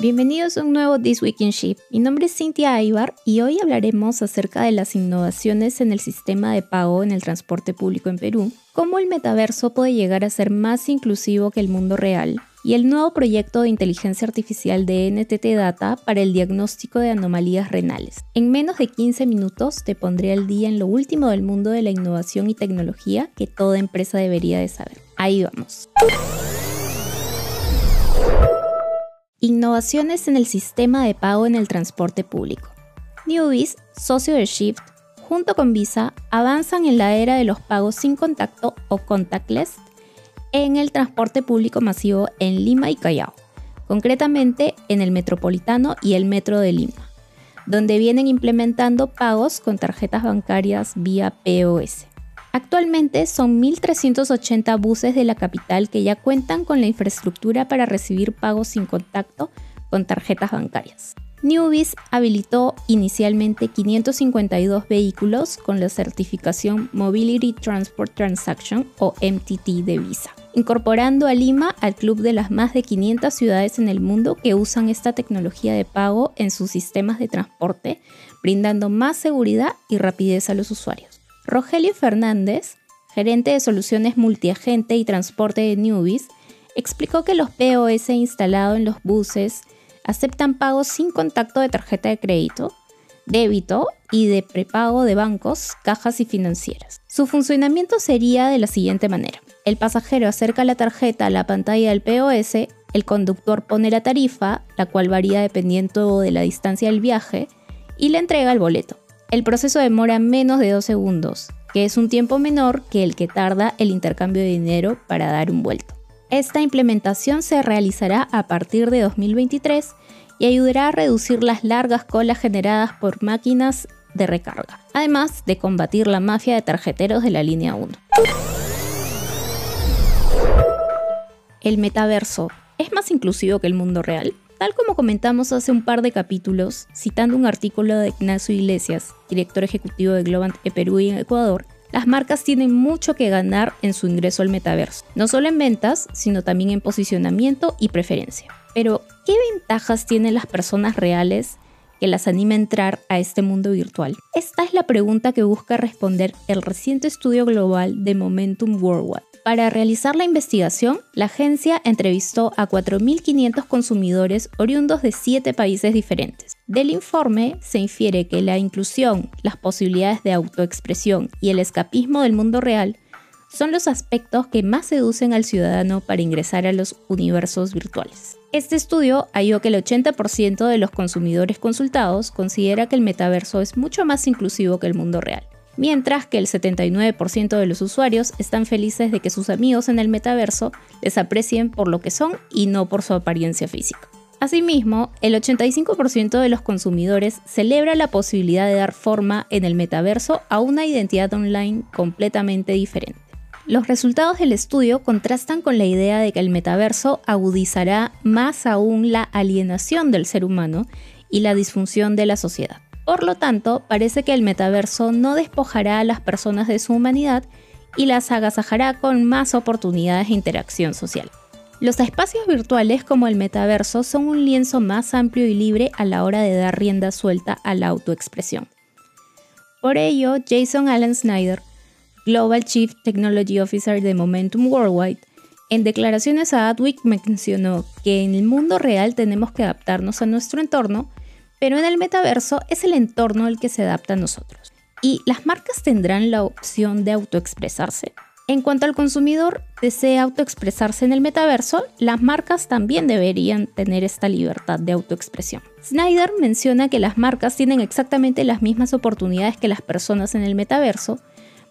Bienvenidos a un nuevo This Week in Ship. Mi nombre es Cintia Aybar y hoy hablaremos acerca de las innovaciones en el sistema de pago en el transporte público en Perú, cómo el metaverso puede llegar a ser más inclusivo que el mundo real y el nuevo proyecto de inteligencia artificial de NTT Data para el diagnóstico de anomalías renales. En menos de 15 minutos te pondré al día en lo último del mundo de la innovación y tecnología que toda empresa debería de saber. Ahí vamos. Innovaciones en el sistema de pago en el transporte público. Newbies, socio de Shift, junto con Visa, avanzan en la era de los pagos sin contacto o contactless en el transporte público masivo en Lima y Callao, concretamente en el Metropolitano y el Metro de Lima, donde vienen implementando pagos con tarjetas bancarias vía POS. Actualmente son 1.380 buses de la capital que ya cuentan con la infraestructura para recibir pagos sin contacto con tarjetas bancarias. Newbies habilitó inicialmente 552 vehículos con la certificación Mobility Transport Transaction o MTT de Visa, incorporando a Lima al club de las más de 500 ciudades en el mundo que usan esta tecnología de pago en sus sistemas de transporte, brindando más seguridad y rapidez a los usuarios. Rogelio Fernández, gerente de soluciones multiagente y transporte de Newbies, explicó que los POS instalados en los buses aceptan pagos sin contacto de tarjeta de crédito, débito y de prepago de bancos, cajas y financieras. Su funcionamiento sería de la siguiente manera. El pasajero acerca la tarjeta a la pantalla del POS, el conductor pone la tarifa, la cual varía dependiendo de la distancia del viaje, y le entrega el boleto. El proceso demora menos de dos segundos, que es un tiempo menor que el que tarda el intercambio de dinero para dar un vuelto. Esta implementación se realizará a partir de 2023 y ayudará a reducir las largas colas generadas por máquinas de recarga, además de combatir la mafia de tarjeteros de la línea 1. El metaverso es más inclusivo que el mundo real. Tal como comentamos hace un par de capítulos, citando un artículo de Ignacio Iglesias, director ejecutivo de Globant e Perú y Ecuador, las marcas tienen mucho que ganar en su ingreso al metaverso, no solo en ventas, sino también en posicionamiento y preferencia. Pero, ¿qué ventajas tienen las personas reales que las anima a entrar a este mundo virtual? Esta es la pregunta que busca responder el reciente estudio global de Momentum Worldwide para realizar la investigación, la agencia entrevistó a 4.500 consumidores oriundos de 7 países diferentes. Del informe se infiere que la inclusión, las posibilidades de autoexpresión y el escapismo del mundo real son los aspectos que más seducen al ciudadano para ingresar a los universos virtuales. Este estudio halló que el 80% de los consumidores consultados considera que el metaverso es mucho más inclusivo que el mundo real mientras que el 79% de los usuarios están felices de que sus amigos en el metaverso les aprecien por lo que son y no por su apariencia física. Asimismo, el 85% de los consumidores celebra la posibilidad de dar forma en el metaverso a una identidad online completamente diferente. Los resultados del estudio contrastan con la idea de que el metaverso agudizará más aún la alienación del ser humano y la disfunción de la sociedad. Por lo tanto, parece que el metaverso no despojará a las personas de su humanidad y las agasajará con más oportunidades de interacción social. Los espacios virtuales como el metaverso son un lienzo más amplio y libre a la hora de dar rienda suelta a la autoexpresión. Por ello, Jason Allen Snyder, Global Chief Technology Officer de Momentum Worldwide, en declaraciones a Adweek mencionó que en el mundo real tenemos que adaptarnos a nuestro entorno pero en el metaverso es el entorno el que se adapta a nosotros. ¿Y las marcas tendrán la opción de autoexpresarse? En cuanto al consumidor desea autoexpresarse en el metaverso, las marcas también deberían tener esta libertad de autoexpresión. Snyder menciona que las marcas tienen exactamente las mismas oportunidades que las personas en el metaverso,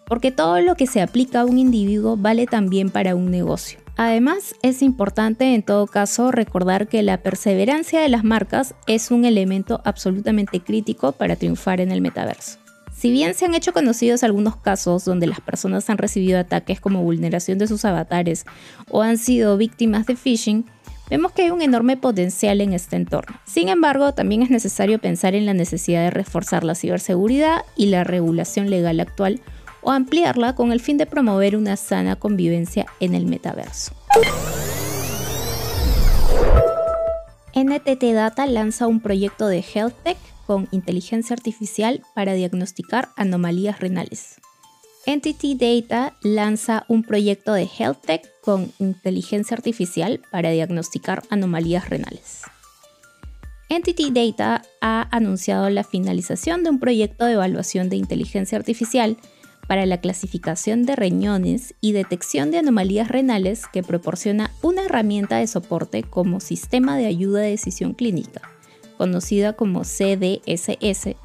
porque todo lo que se aplica a un individuo vale también para un negocio. Además, es importante en todo caso recordar que la perseverancia de las marcas es un elemento absolutamente crítico para triunfar en el metaverso. Si bien se han hecho conocidos algunos casos donde las personas han recibido ataques como vulneración de sus avatares o han sido víctimas de phishing, vemos que hay un enorme potencial en este entorno. Sin embargo, también es necesario pensar en la necesidad de reforzar la ciberseguridad y la regulación legal actual o ampliarla con el fin de promover una sana convivencia en el metaverso. NTT Data lanza un proyecto de Health Tech con inteligencia artificial para diagnosticar anomalías renales. Entity Data lanza un proyecto de Health Tech con inteligencia artificial para diagnosticar anomalías renales. Entity Data ha anunciado la finalización de un proyecto de evaluación de inteligencia artificial para la clasificación de riñones y detección de anomalías renales que proporciona una herramienta de soporte como sistema de ayuda de decisión clínica, conocida como CDSS,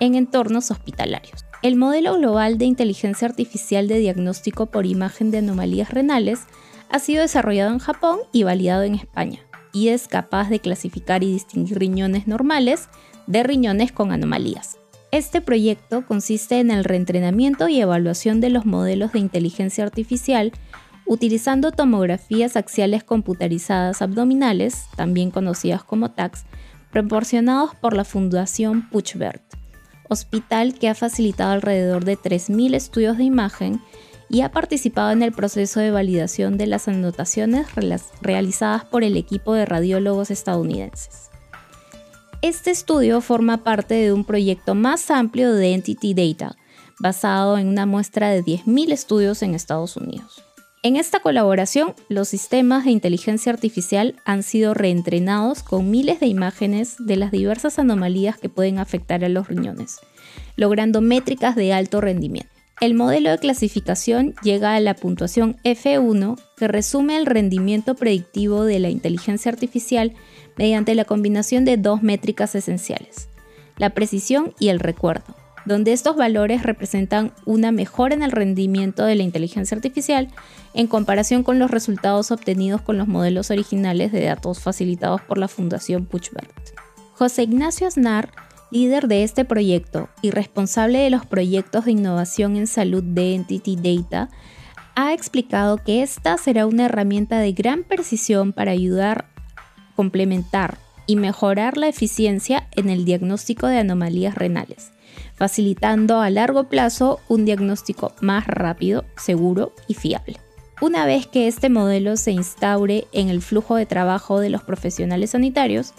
en entornos hospitalarios. El modelo global de inteligencia artificial de diagnóstico por imagen de anomalías renales ha sido desarrollado en Japón y validado en España, y es capaz de clasificar y distinguir riñones normales de riñones con anomalías. Este proyecto consiste en el reentrenamiento y evaluación de los modelos de inteligencia artificial utilizando tomografías axiales computarizadas abdominales, también conocidas como TACs, proporcionados por la Fundación Puchbert, hospital que ha facilitado alrededor de 3.000 estudios de imagen y ha participado en el proceso de validación de las anotaciones realizadas por el equipo de radiólogos estadounidenses. Este estudio forma parte de un proyecto más amplio de Entity Data, basado en una muestra de 10.000 estudios en Estados Unidos. En esta colaboración, los sistemas de inteligencia artificial han sido reentrenados con miles de imágenes de las diversas anomalías que pueden afectar a los riñones, logrando métricas de alto rendimiento. El modelo de clasificación llega a la puntuación F1, que resume el rendimiento predictivo de la inteligencia artificial mediante la combinación de dos métricas esenciales, la precisión y el recuerdo, donde estos valores representan una mejora en el rendimiento de la inteligencia artificial en comparación con los resultados obtenidos con los modelos originales de datos facilitados por la Fundación Puchbert. José Ignacio Aznar, líder de este proyecto y responsable de los proyectos de innovación en salud de Entity Data, ha explicado que esta será una herramienta de gran precisión para ayudar complementar y mejorar la eficiencia en el diagnóstico de anomalías renales, facilitando a largo plazo un diagnóstico más rápido, seguro y fiable. Una vez que este modelo se instaure en el flujo de trabajo de los profesionales sanitarios,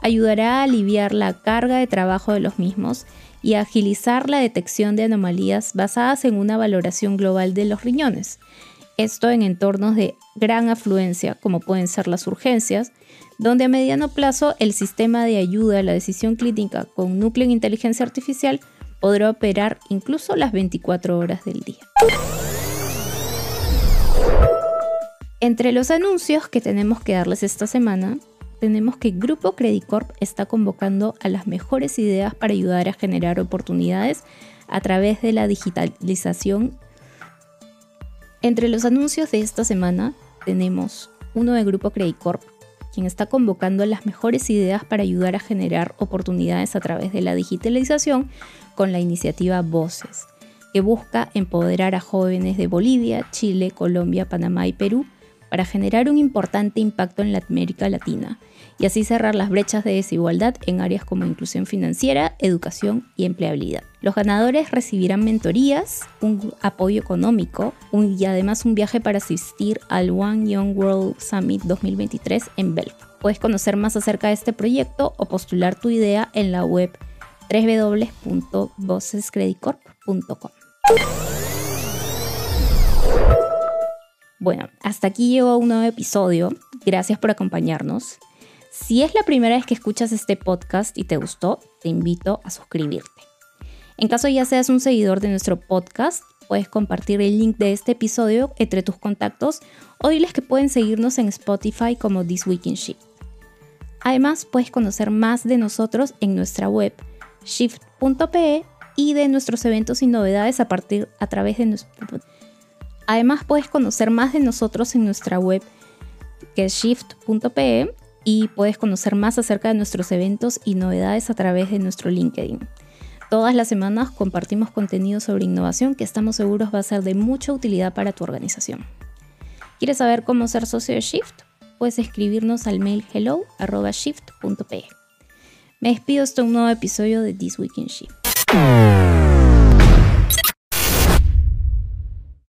ayudará a aliviar la carga de trabajo de los mismos y a agilizar la detección de anomalías basadas en una valoración global de los riñones. Esto en entornos de gran afluencia, como pueden ser las urgencias, donde a mediano plazo el sistema de ayuda a la decisión clínica con núcleo en inteligencia artificial podrá operar incluso las 24 horas del día. Entre los anuncios que tenemos que darles esta semana, tenemos que Grupo Credit Corp está convocando a las mejores ideas para ayudar a generar oportunidades a través de la digitalización. Entre los anuncios de esta semana tenemos uno de Grupo Credit Corp quien está convocando las mejores ideas para ayudar a generar oportunidades a través de la digitalización con la iniciativa Voces, que busca empoderar a jóvenes de Bolivia, Chile, Colombia, Panamá y Perú para generar un importante impacto en la América Latina y así cerrar las brechas de desigualdad en áreas como inclusión financiera, educación y empleabilidad. Los ganadores recibirán mentorías, un apoyo económico y además un viaje para asistir al One Young World Summit 2023 en Belfast. Puedes conocer más acerca de este proyecto o postular tu idea en la web www.vocescreditcorp.com. Bueno, hasta aquí llegó un nuevo episodio. Gracias por acompañarnos. Si es la primera vez que escuchas este podcast y te gustó, te invito a suscribirte. En caso ya seas un seguidor de nuestro podcast, puedes compartir el link de este episodio entre tus contactos o diles que pueden seguirnos en Spotify como This Week in Shift. Además, puedes conocer más de nosotros en nuestra web shift.pe y de nuestros eventos y novedades a partir a través de nuestro Además, puedes conocer más de nosotros en nuestra web que es shift.pe y puedes conocer más acerca de nuestros eventos y novedades a través de nuestro LinkedIn. Todas las semanas compartimos contenido sobre innovación que estamos seguros va a ser de mucha utilidad para tu organización. ¿Quieres saber cómo ser socio de Shift? Puedes escribirnos al mail hello.shift.pe. Me despido hasta un nuevo episodio de This Week in Shift.